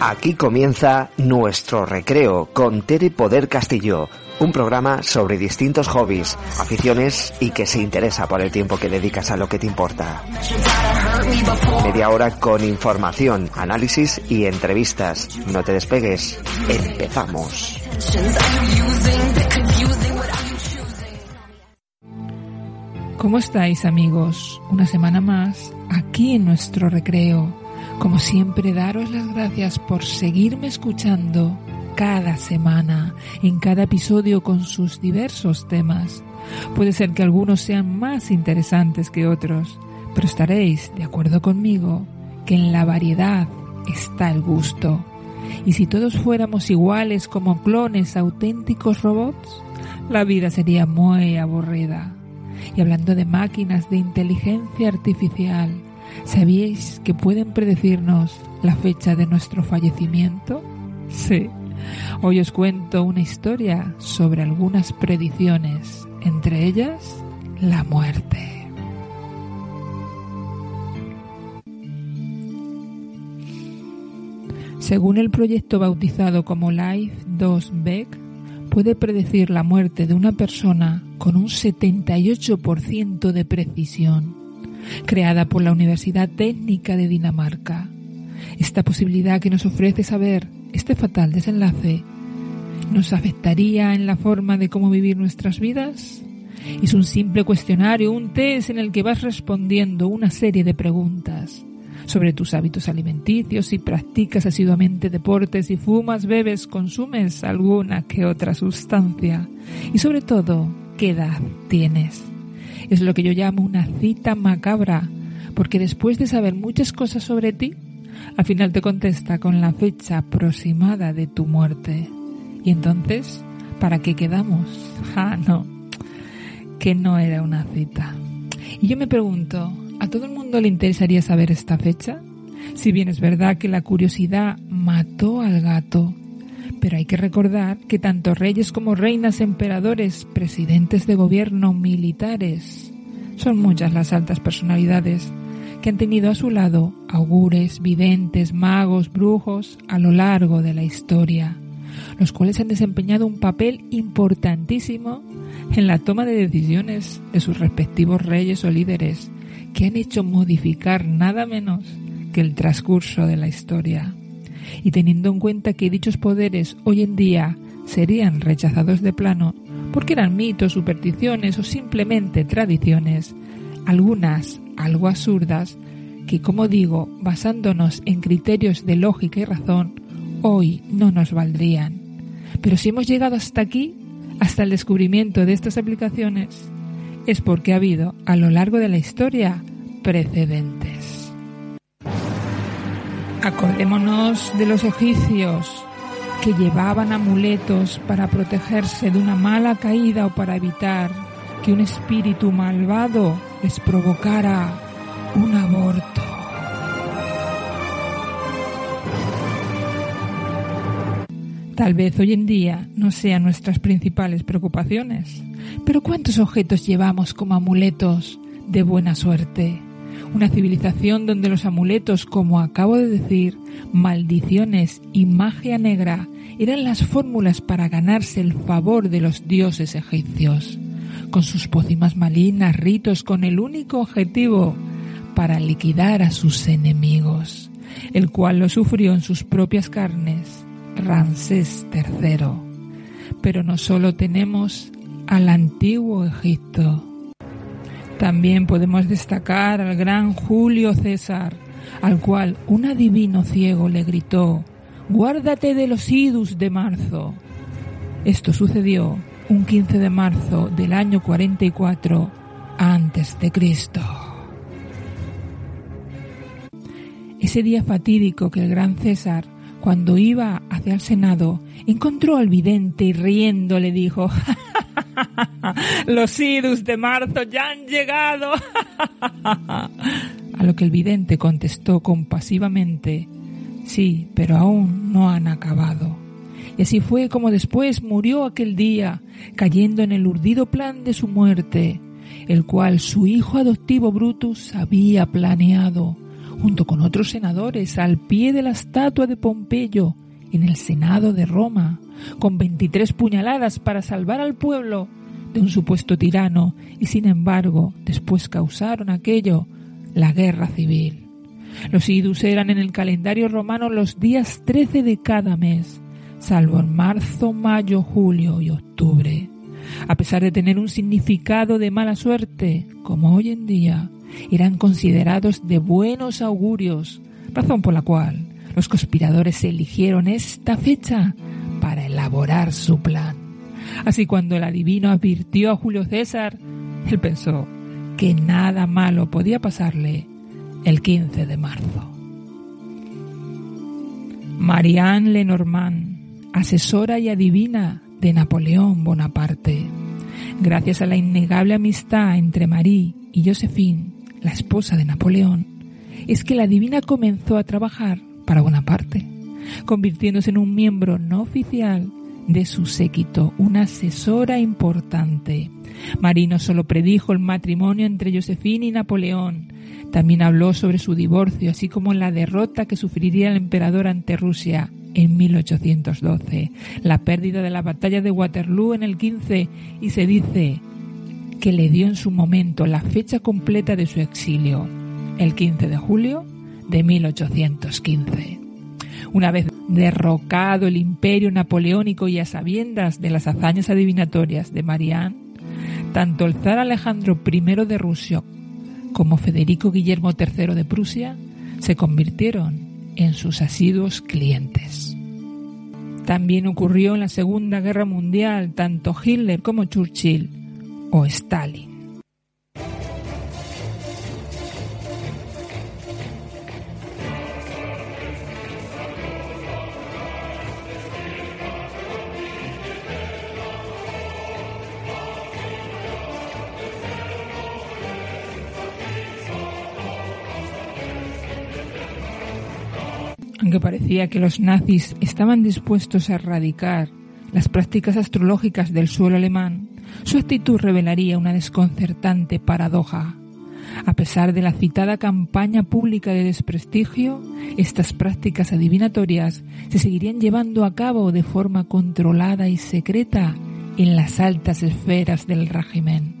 Aquí comienza nuestro recreo con Tere Poder Castillo, un programa sobre distintos hobbies, aficiones y que se interesa por el tiempo que dedicas a lo que te importa. Media hora con información, análisis y entrevistas. No te despegues. Empezamos. ¿Cómo estáis amigos? Una semana más aquí en nuestro recreo. Como siempre, daros las gracias por seguirme escuchando cada semana, en cada episodio con sus diversos temas. Puede ser que algunos sean más interesantes que otros, pero estaréis de acuerdo conmigo que en la variedad está el gusto. Y si todos fuéramos iguales como clones auténticos robots, la vida sería muy aburrida. Y hablando de máquinas de inteligencia artificial, ¿sabíais que pueden predecirnos la fecha de nuestro fallecimiento? Sí. Hoy os cuento una historia sobre algunas predicciones, entre ellas la muerte. Según el proyecto bautizado como Life 2 Beck, puede predecir la muerte de una persona con un 78% de precisión, creada por la Universidad Técnica de Dinamarca. Esta posibilidad que nos ofrece saber este fatal desenlace nos afectaría en la forma de cómo vivir nuestras vidas. Es un simple cuestionario, un test en el que vas respondiendo una serie de preguntas sobre tus hábitos alimenticios, si practicas asiduamente deportes, y fumas, bebes, consumes alguna que otra sustancia y sobre todo, qué edad tienes. Es lo que yo llamo una cita macabra, porque después de saber muchas cosas sobre ti, al final te contesta con la fecha aproximada de tu muerte. Y entonces, ¿para qué quedamos? Ah, no, que no era una cita. Y yo me pregunto, ¿a todo el mundo le interesaría saber esta fecha? Si bien es verdad que la curiosidad mató al gato, pero hay que recordar que tanto reyes como reinas, emperadores, presidentes de gobierno, militares, son muchas las altas personalidades que han tenido a su lado augures, videntes, magos, brujos a lo largo de la historia, los cuales han desempeñado un papel importantísimo en la toma de decisiones de sus respectivos reyes o líderes, que han hecho modificar nada menos que el transcurso de la historia. Y teniendo en cuenta que dichos poderes hoy en día serían rechazados de plano porque eran mitos, supersticiones o simplemente tradiciones, algunas algo absurdas, que como digo, basándonos en criterios de lógica y razón, hoy no nos valdrían. Pero si hemos llegado hasta aquí, hasta el descubrimiento de estas aplicaciones, es porque ha habido a lo largo de la historia precedentes. Acordémonos de los egipcios que llevaban amuletos para protegerse de una mala caída o para evitar que un espíritu malvado les provocara un aborto. Tal vez hoy en día no sean nuestras principales preocupaciones, pero ¿cuántos objetos llevamos como amuletos de buena suerte? Una civilización donde los amuletos, como acabo de decir, maldiciones y magia negra eran las fórmulas para ganarse el favor de los dioses egipcios con sus pócimas malignas, ritos con el único objetivo para liquidar a sus enemigos, el cual lo sufrió en sus propias carnes Ramsés III. Pero no solo tenemos al antiguo Egipto, también podemos destacar al gran Julio César, al cual un adivino ciego le gritó, Guárdate de los idus de marzo. Esto sucedió un 15 de marzo del año 44 antes de Cristo. Ese día fatídico que el gran César, cuando iba hacia el Senado, encontró al vidente y riendo le dijo, los idus de marzo ya han llegado. A lo que el vidente contestó compasivamente, sí, pero aún no han acabado. Y así fue como después murió aquel día, cayendo en el urdido plan de su muerte, el cual su hijo adoptivo Brutus había planeado, junto con otros senadores, al pie de la estatua de Pompeyo, en el Senado de Roma, con 23 puñaladas para salvar al pueblo de un supuesto tirano, y sin embargo, después causaron aquello, la guerra civil. Los idus eran en el calendario romano los días 13 de cada mes, salvo en marzo, mayo, julio y octubre. A pesar de tener un significado de mala suerte, como hoy en día, eran considerados de buenos augurios, razón por la cual los conspiradores eligieron esta fecha para elaborar su plan. Así cuando el adivino advirtió a Julio César, él pensó que nada malo podía pasarle el 15 de marzo. Marianne Lenormand, asesora y adivina de Napoleón Bonaparte. Gracias a la innegable amistad entre Marie y Josephine, la esposa de Napoleón, es que la divina comenzó a trabajar para Bonaparte, convirtiéndose en un miembro no oficial de su séquito, una asesora importante. Marie no solo predijo el matrimonio entre Josephine y Napoleón, también habló sobre su divorcio, así como la derrota que sufriría el emperador ante Rusia en 1812, la pérdida de la batalla de Waterloo en el 15 y se dice que le dio en su momento la fecha completa de su exilio, el 15 de julio de 1815. Una vez derrocado el imperio napoleónico y a sabiendas de las hazañas adivinatorias de Marianne, tanto el zar Alejandro I de Rusia como Federico Guillermo III de Prusia se convirtieron en sus asiduos clientes. También ocurrió en la Segunda Guerra Mundial, tanto Hitler como Churchill o Stalin Aunque parecía que los nazis estaban dispuestos a erradicar las prácticas astrológicas del suelo alemán, su actitud revelaría una desconcertante paradoja. A pesar de la citada campaña pública de desprestigio, estas prácticas adivinatorias se seguirían llevando a cabo de forma controlada y secreta en las altas esferas del régimen.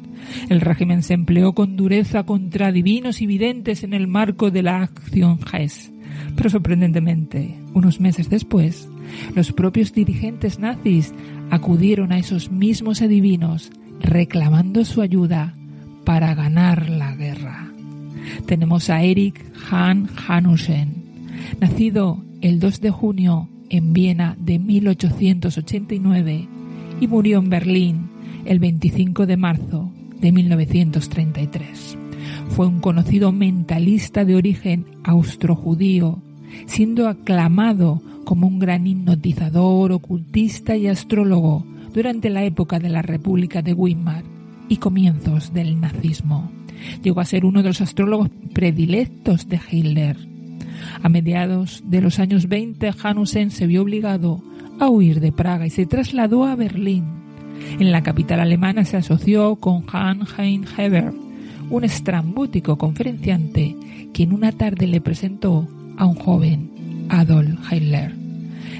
El régimen se empleó con dureza contra divinos y videntes en el marco de la acción GES. Pero sorprendentemente, unos meses después, los propios dirigentes nazis acudieron a esos mismos adivinos reclamando su ayuda para ganar la guerra. Tenemos a Erich Hahn Hanussen, nacido el 2 de junio en Viena de 1889 y murió en Berlín el 25 de marzo de 1933. Fue un conocido mentalista de origen austro-judío, siendo aclamado como un gran hipnotizador, ocultista y astrólogo durante la época de la República de Weimar y comienzos del nazismo. Llegó a ser uno de los astrólogos predilectos de Hitler. A mediados de los años 20, Hanussen se vio obligado a huir de Praga y se trasladó a Berlín. En la capital alemana se asoció con Hans-Hein Heber, un estrambótico conferenciante, quien una tarde le presentó a un joven Adolf Hitler,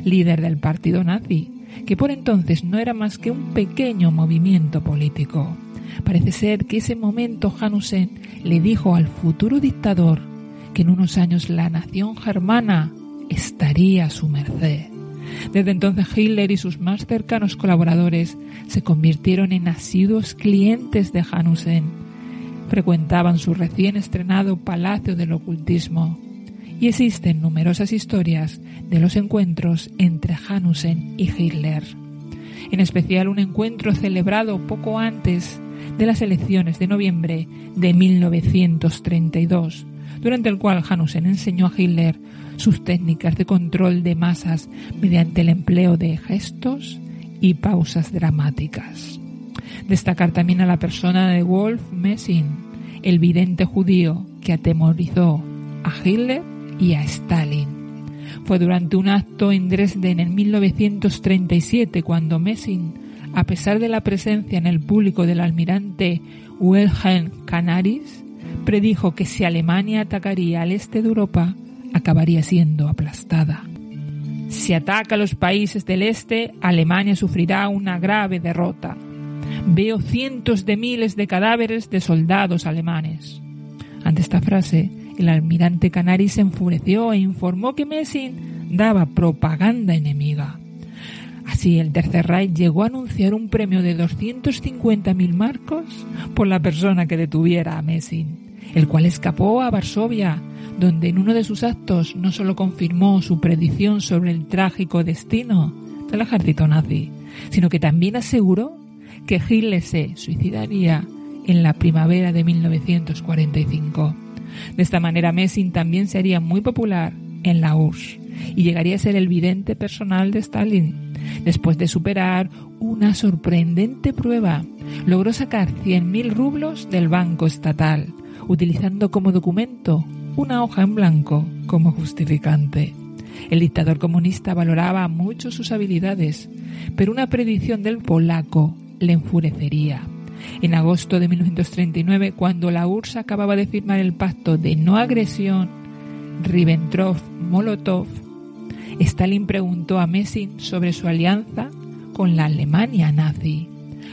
líder del partido nazi, que por entonces no era más que un pequeño movimiento político. Parece ser que ese momento Hanussen le dijo al futuro dictador que en unos años la nación germana estaría a su merced. Desde entonces Hitler y sus más cercanos colaboradores se convirtieron en asiduos clientes de Hanussen frecuentaban su recién estrenado Palacio del Ocultismo y existen numerosas historias de los encuentros entre Hanussen y Hitler. En especial un encuentro celebrado poco antes de las elecciones de noviembre de 1932, durante el cual Hanussen enseñó a Hitler sus técnicas de control de masas mediante el empleo de gestos y pausas dramáticas. Destacar también a la persona de Wolf Messing, el vidente judío que atemorizó a Hitler y a Stalin. Fue durante un acto en Dresden en 1937 cuando Messing, a pesar de la presencia en el público del almirante Wilhelm Canaris, predijo que si Alemania atacaría al este de Europa, acabaría siendo aplastada. Si ataca a los países del este, Alemania sufrirá una grave derrota. Veo cientos de miles de cadáveres de soldados alemanes. Ante esta frase, el almirante Canari se enfureció e informó que Messing daba propaganda enemiga. Así, el Tercer Reich llegó a anunciar un premio de 250.000 marcos por la persona que detuviera a Messing, el cual escapó a Varsovia, donde en uno de sus actos no solo confirmó su predicción sobre el trágico destino del ejército nazi, sino que también aseguró que Hitler se suicidaría en la primavera de 1945. De esta manera Messing también sería muy popular en la URSS y llegaría a ser el vidente personal de Stalin. Después de superar una sorprendente prueba, logró sacar 100.000 rublos del banco estatal, utilizando como documento una hoja en blanco como justificante. El dictador comunista valoraba mucho sus habilidades, pero una predicción del polaco le enfurecería. En agosto de 1939, cuando la URSS acababa de firmar el pacto de no agresión Ribbentrop-Molotov, Stalin preguntó a Messing sobre su alianza con la Alemania nazi,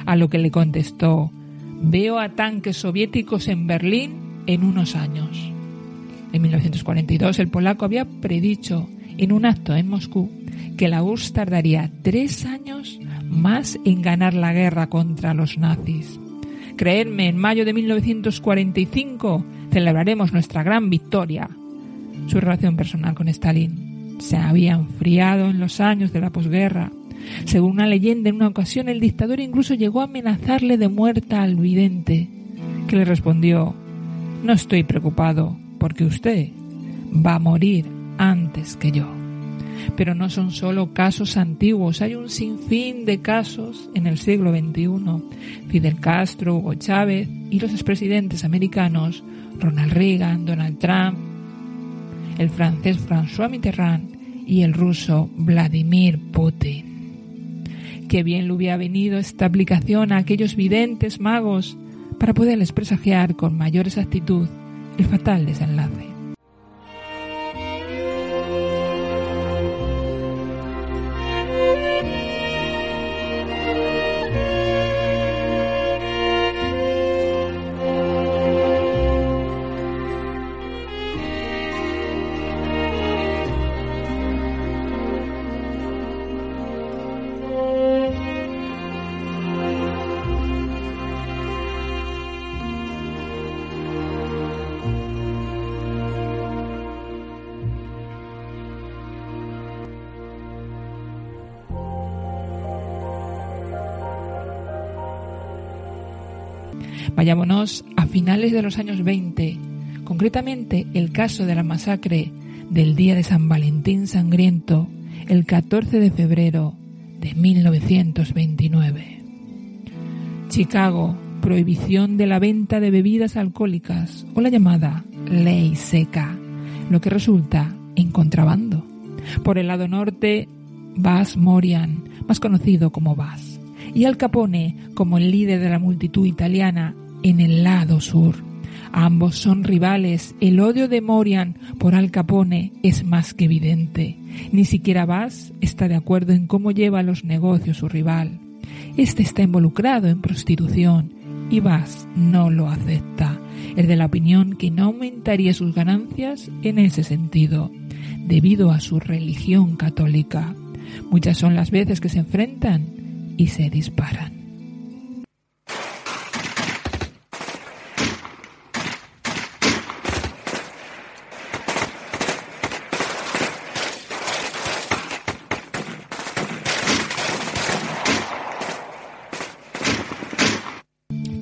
a lo que le contestó, veo a tanques soviéticos en Berlín en unos años. En 1942 el polaco había predicho en un acto en Moscú que la URSS tardaría tres años más en ganar la guerra contra los nazis. Creedme, en mayo de 1945 celebraremos nuestra gran victoria. Su relación personal con Stalin se había enfriado en los años de la posguerra. Según una leyenda, en una ocasión el dictador incluso llegó a amenazarle de muerte al vidente, que le respondió, no estoy preocupado, porque usted va a morir antes que yo. Pero no son solo casos antiguos, hay un sinfín de casos en el siglo XXI. Fidel Castro, Hugo Chávez y los expresidentes americanos Ronald Reagan, Donald Trump, el francés François Mitterrand y el ruso Vladimir Putin. Qué bien le hubiera venido esta aplicación a aquellos videntes magos para poderles presagiar con mayor exactitud el fatal desenlace. Vayámonos a finales de los años 20, concretamente el caso de la masacre del día de San Valentín Sangriento, el 14 de febrero de 1929. Chicago, prohibición de la venta de bebidas alcohólicas o la llamada ley seca, lo que resulta en contrabando. Por el lado norte, Bas Morian, más conocido como Bas, y Al Capone como el líder de la multitud italiana en el lado sur. Ambos son rivales. El odio de Morian por Al Capone es más que evidente. Ni siquiera Bass está de acuerdo en cómo lleva los negocios su rival. Este está involucrado en prostitución y Bass no lo acepta. Es de la opinión que no aumentaría sus ganancias en ese sentido, debido a su religión católica. Muchas son las veces que se enfrentan y se disparan.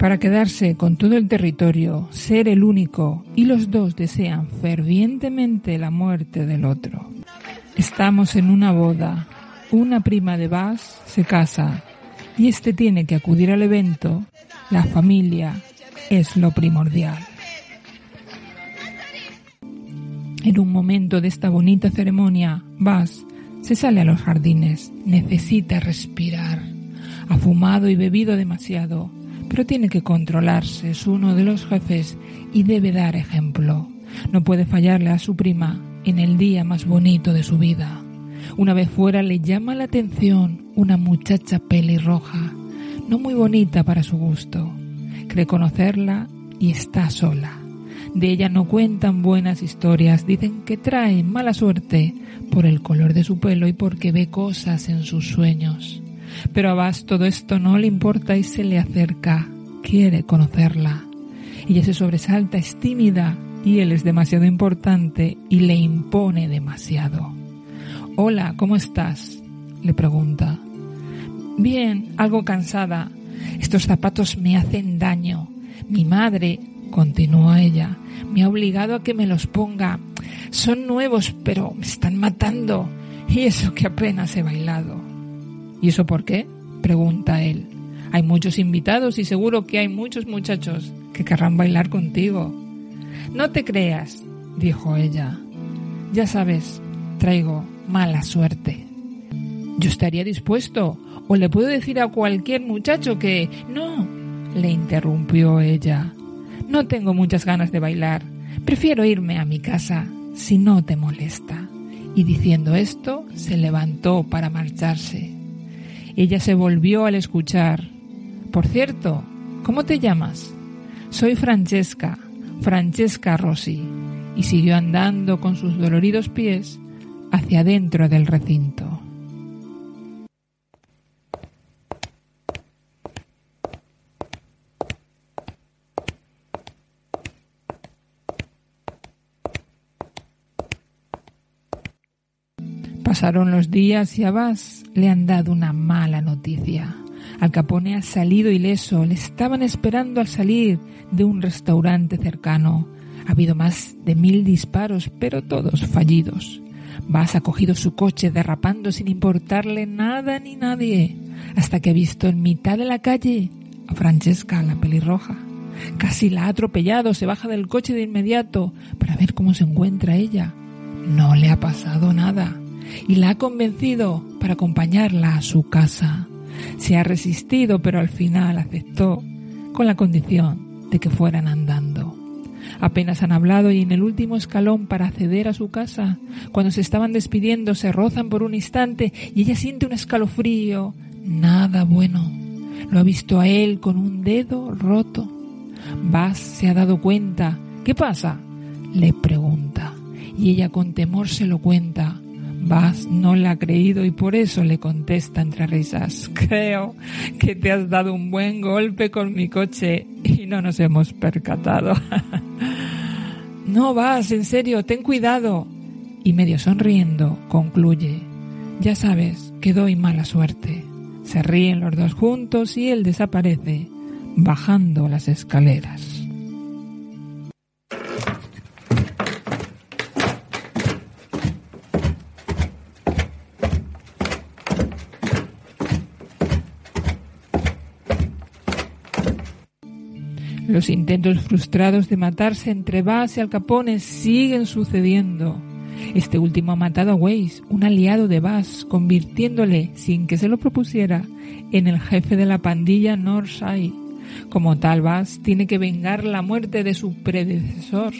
Para quedarse con todo el territorio, ser el único, y los dos desean fervientemente la muerte del otro. Estamos en una boda, una prima de Bass se casa, y este tiene que acudir al evento, la familia es lo primordial. En un momento de esta bonita ceremonia, Bass se sale a los jardines, necesita respirar. Ha fumado y bebido demasiado pero tiene que controlarse, es uno de los jefes y debe dar ejemplo. No puede fallarle a su prima en el día más bonito de su vida. Una vez fuera le llama la atención una muchacha pelirroja, no muy bonita para su gusto. Cree conocerla y está sola. De ella no cuentan buenas historias, dicen que trae mala suerte por el color de su pelo y porque ve cosas en sus sueños. Pero a Bas todo esto no le importa y se le acerca, quiere conocerla. Ella se sobresalta, es tímida y él es demasiado importante y le impone demasiado. Hola, ¿cómo estás? le pregunta. Bien, algo cansada. Estos zapatos me hacen daño. Mi madre, continúa ella, me ha obligado a que me los ponga. Son nuevos, pero me están matando. Y eso que apenas he bailado. ¿Y eso por qué? pregunta él. Hay muchos invitados y seguro que hay muchos muchachos que querrán bailar contigo. No te creas, dijo ella. Ya sabes, traigo mala suerte. Yo estaría dispuesto, o le puedo decir a cualquier muchacho que... No, le interrumpió ella. No tengo muchas ganas de bailar. Prefiero irme a mi casa, si no te molesta. Y diciendo esto, se levantó para marcharse. Ella se volvió al escuchar. Por cierto, ¿cómo te llamas? Soy Francesca, Francesca Rossi. Y siguió andando con sus doloridos pies hacia dentro del recinto. Pasaron los días y a Bass le han dado una mala noticia. Al Capone ha salido ileso, le estaban esperando al salir de un restaurante cercano. Ha habido más de mil disparos, pero todos fallidos. Vas ha cogido su coche derrapando sin importarle nada ni nadie, hasta que ha visto en mitad de la calle a Francesca, la pelirroja. Casi la ha atropellado, se baja del coche de inmediato para ver cómo se encuentra ella. No le ha pasado nada y la ha convencido para acompañarla a su casa. Se ha resistido, pero al final aceptó con la condición de que fueran andando. Apenas han hablado y en el último escalón para acceder a su casa, cuando se estaban despidiendo, se rozan por un instante y ella siente un escalofrío. Nada bueno. Lo ha visto a él con un dedo roto. Bass se ha dado cuenta. ¿Qué pasa? Le pregunta. Y ella con temor se lo cuenta. Bass no la ha creído y por eso le contesta entre risas. Creo que te has dado un buen golpe con mi coche y no nos hemos percatado. no vas, en serio, ten cuidado. Y medio sonriendo, concluye. Ya sabes que doy mala suerte. Se ríen los dos juntos y él desaparece, bajando las escaleras. Los intentos frustrados de matarse entre Bass y Al Capone siguen sucediendo. Este último ha matado a Weiss, un aliado de Bass, convirtiéndole, sin que se lo propusiera, en el jefe de la pandilla Northside. Como tal, Bass tiene que vengar la muerte de su predecesor,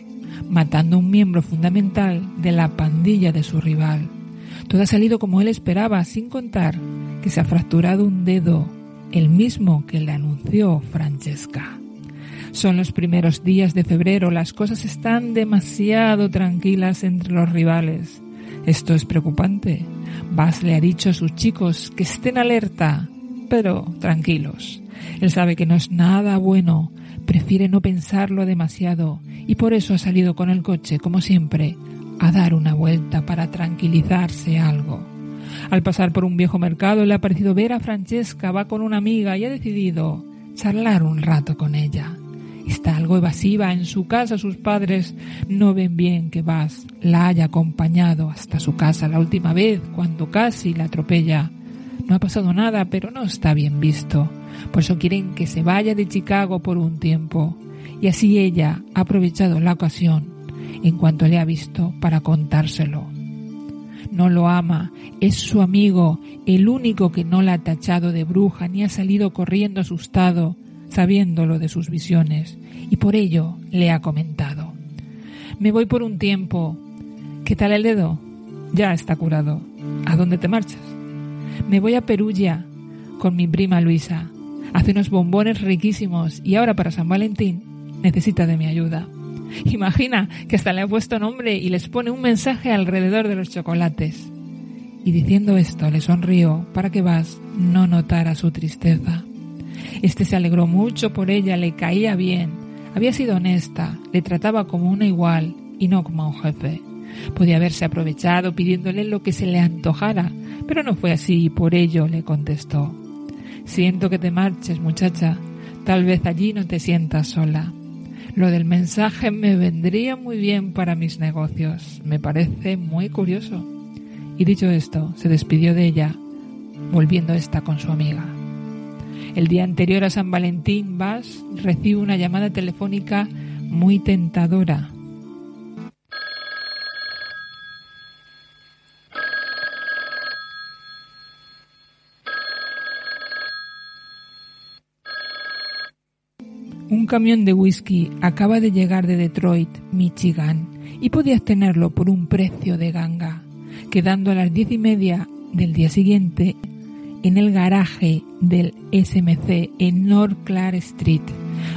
matando a un miembro fundamental de la pandilla de su rival. Todo ha salido como él esperaba, sin contar que se ha fracturado un dedo, el mismo que le anunció Francesca. Son los primeros días de febrero, las cosas están demasiado tranquilas entre los rivales. Esto es preocupante. Bass le ha dicho a sus chicos que estén alerta, pero tranquilos. Él sabe que no es nada bueno, prefiere no pensarlo demasiado y por eso ha salido con el coche, como siempre, a dar una vuelta para tranquilizarse algo. Al pasar por un viejo mercado le ha parecido ver a Francesca, va con una amiga y ha decidido charlar un rato con ella está algo evasiva. En su casa sus padres no ven bien que Vas la haya acompañado hasta su casa la última vez cuando casi la atropella. No ha pasado nada, pero no está bien visto. Por eso quieren que se vaya de Chicago por un tiempo. Y así ella ha aprovechado la ocasión en cuanto le ha visto para contárselo. No lo ama, es su amigo, el único que no la ha tachado de bruja ni ha salido corriendo asustado sabiéndolo de sus visiones, y por ello le ha comentado. Me voy por un tiempo. ¿Qué tal el dedo? Ya está curado. ¿A dónde te marchas? Me voy a Perugia con mi prima Luisa. Hace unos bombones riquísimos y ahora para San Valentín necesita de mi ayuda. Imagina que hasta le ha puesto nombre y les pone un mensaje alrededor de los chocolates. Y diciendo esto le sonrió para que Vas no notara su tristeza. Este se alegró mucho por ella, le caía bien, había sido honesta, le trataba como una igual y no como a un jefe. Podía haberse aprovechado pidiéndole lo que se le antojara, pero no fue así y por ello le contestó. Siento que te marches, muchacha. Tal vez allí no te sientas sola. Lo del mensaje me vendría muy bien para mis negocios. Me parece muy curioso. Y dicho esto, se despidió de ella, volviendo esta con su amiga. El día anterior a San Valentín, Vas recibe una llamada telefónica muy tentadora. Un camión de whisky acaba de llegar de Detroit, Michigan, y podías tenerlo por un precio de ganga, quedando a las diez y media del día siguiente en el garaje del SMC en North Clark Street,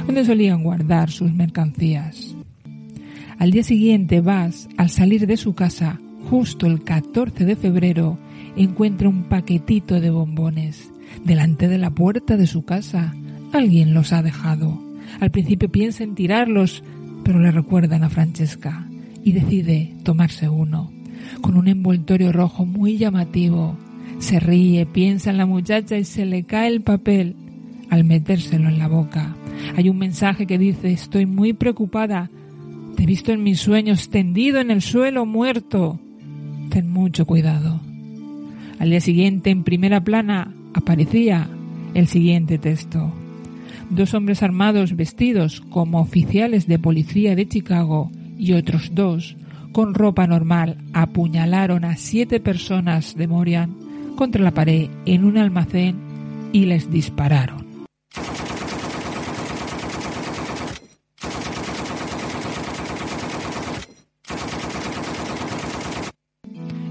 donde solían guardar sus mercancías. Al día siguiente, Bass, al salir de su casa, justo el 14 de febrero, encuentra un paquetito de bombones delante de la puerta de su casa. Alguien los ha dejado. Al principio piensa en tirarlos, pero le recuerdan a Francesca y decide tomarse uno, con un envoltorio rojo muy llamativo. Se ríe, piensa en la muchacha y se le cae el papel al metérselo en la boca. Hay un mensaje que dice, estoy muy preocupada. Te he visto en mis sueños tendido en el suelo muerto. Ten mucho cuidado. Al día siguiente, en primera plana, aparecía el siguiente texto dos hombres armados vestidos como oficiales de policía de Chicago y otros dos con ropa normal apuñalaron a siete personas de Morian contra la pared en un almacén y les dispararon.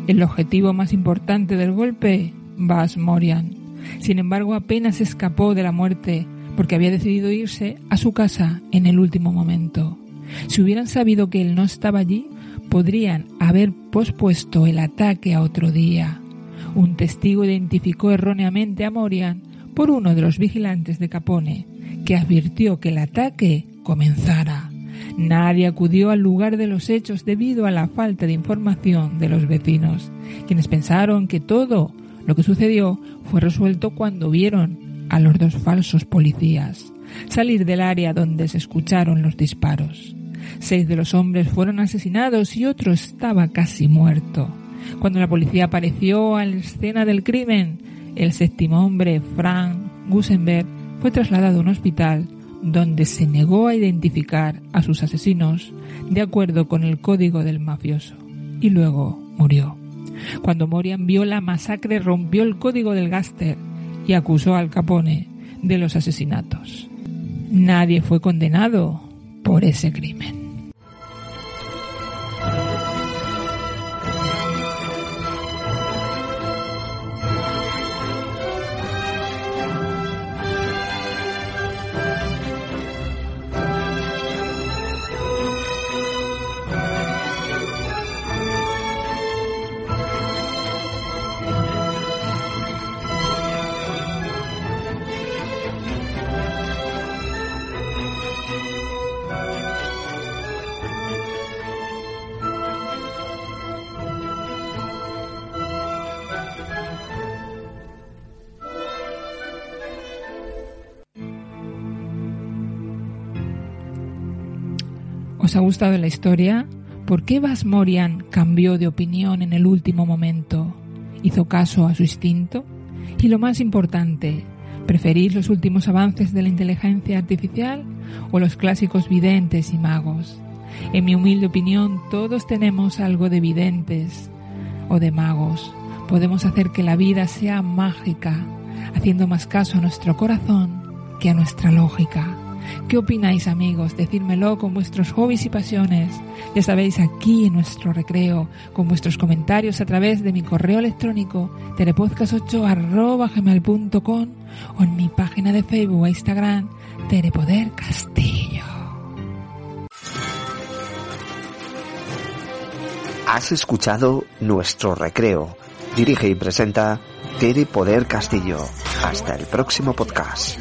El objetivo más importante del golpe, Bas Morian. Sin embargo, apenas escapó de la muerte porque había decidido irse a su casa en el último momento. Si hubieran sabido que él no estaba allí, podrían haber pospuesto el ataque a otro día. Un testigo identificó erróneamente a Morian por uno de los vigilantes de Capone, que advirtió que el ataque comenzara. Nadie acudió al lugar de los hechos debido a la falta de información de los vecinos, quienes pensaron que todo lo que sucedió fue resuelto cuando vieron a los dos falsos policías salir del área donde se escucharon los disparos. Seis de los hombres fueron asesinados y otro estaba casi muerto. Cuando la policía apareció a la escena del crimen, el séptimo hombre, Frank Gusenberg, fue trasladado a un hospital donde se negó a identificar a sus asesinos de acuerdo con el código del mafioso y luego murió. Cuando Morian vio la masacre rompió el código del Gaster y acusó al Capone de los asesinatos. Nadie fue condenado por ese crimen. ¿Os ha gustado la historia? ¿Por qué Bas Morian cambió de opinión en el último momento? ¿Hizo caso a su instinto? Y lo más importante, ¿preferís los últimos avances de la inteligencia artificial o los clásicos videntes y magos? En mi humilde opinión, todos tenemos algo de videntes o de magos. Podemos hacer que la vida sea mágica, haciendo más caso a nuestro corazón que a nuestra lógica. ¿Qué opináis amigos? Decírmelo con vuestros hobbies y pasiones. Ya sabéis, aquí en nuestro recreo, con vuestros comentarios a través de mi correo electrónico telepodcast8 o en mi página de Facebook e Instagram Telepoder Castillo. Has escuchado Nuestro Recreo. Dirige y presenta Tere Poder Castillo. Hasta el próximo podcast.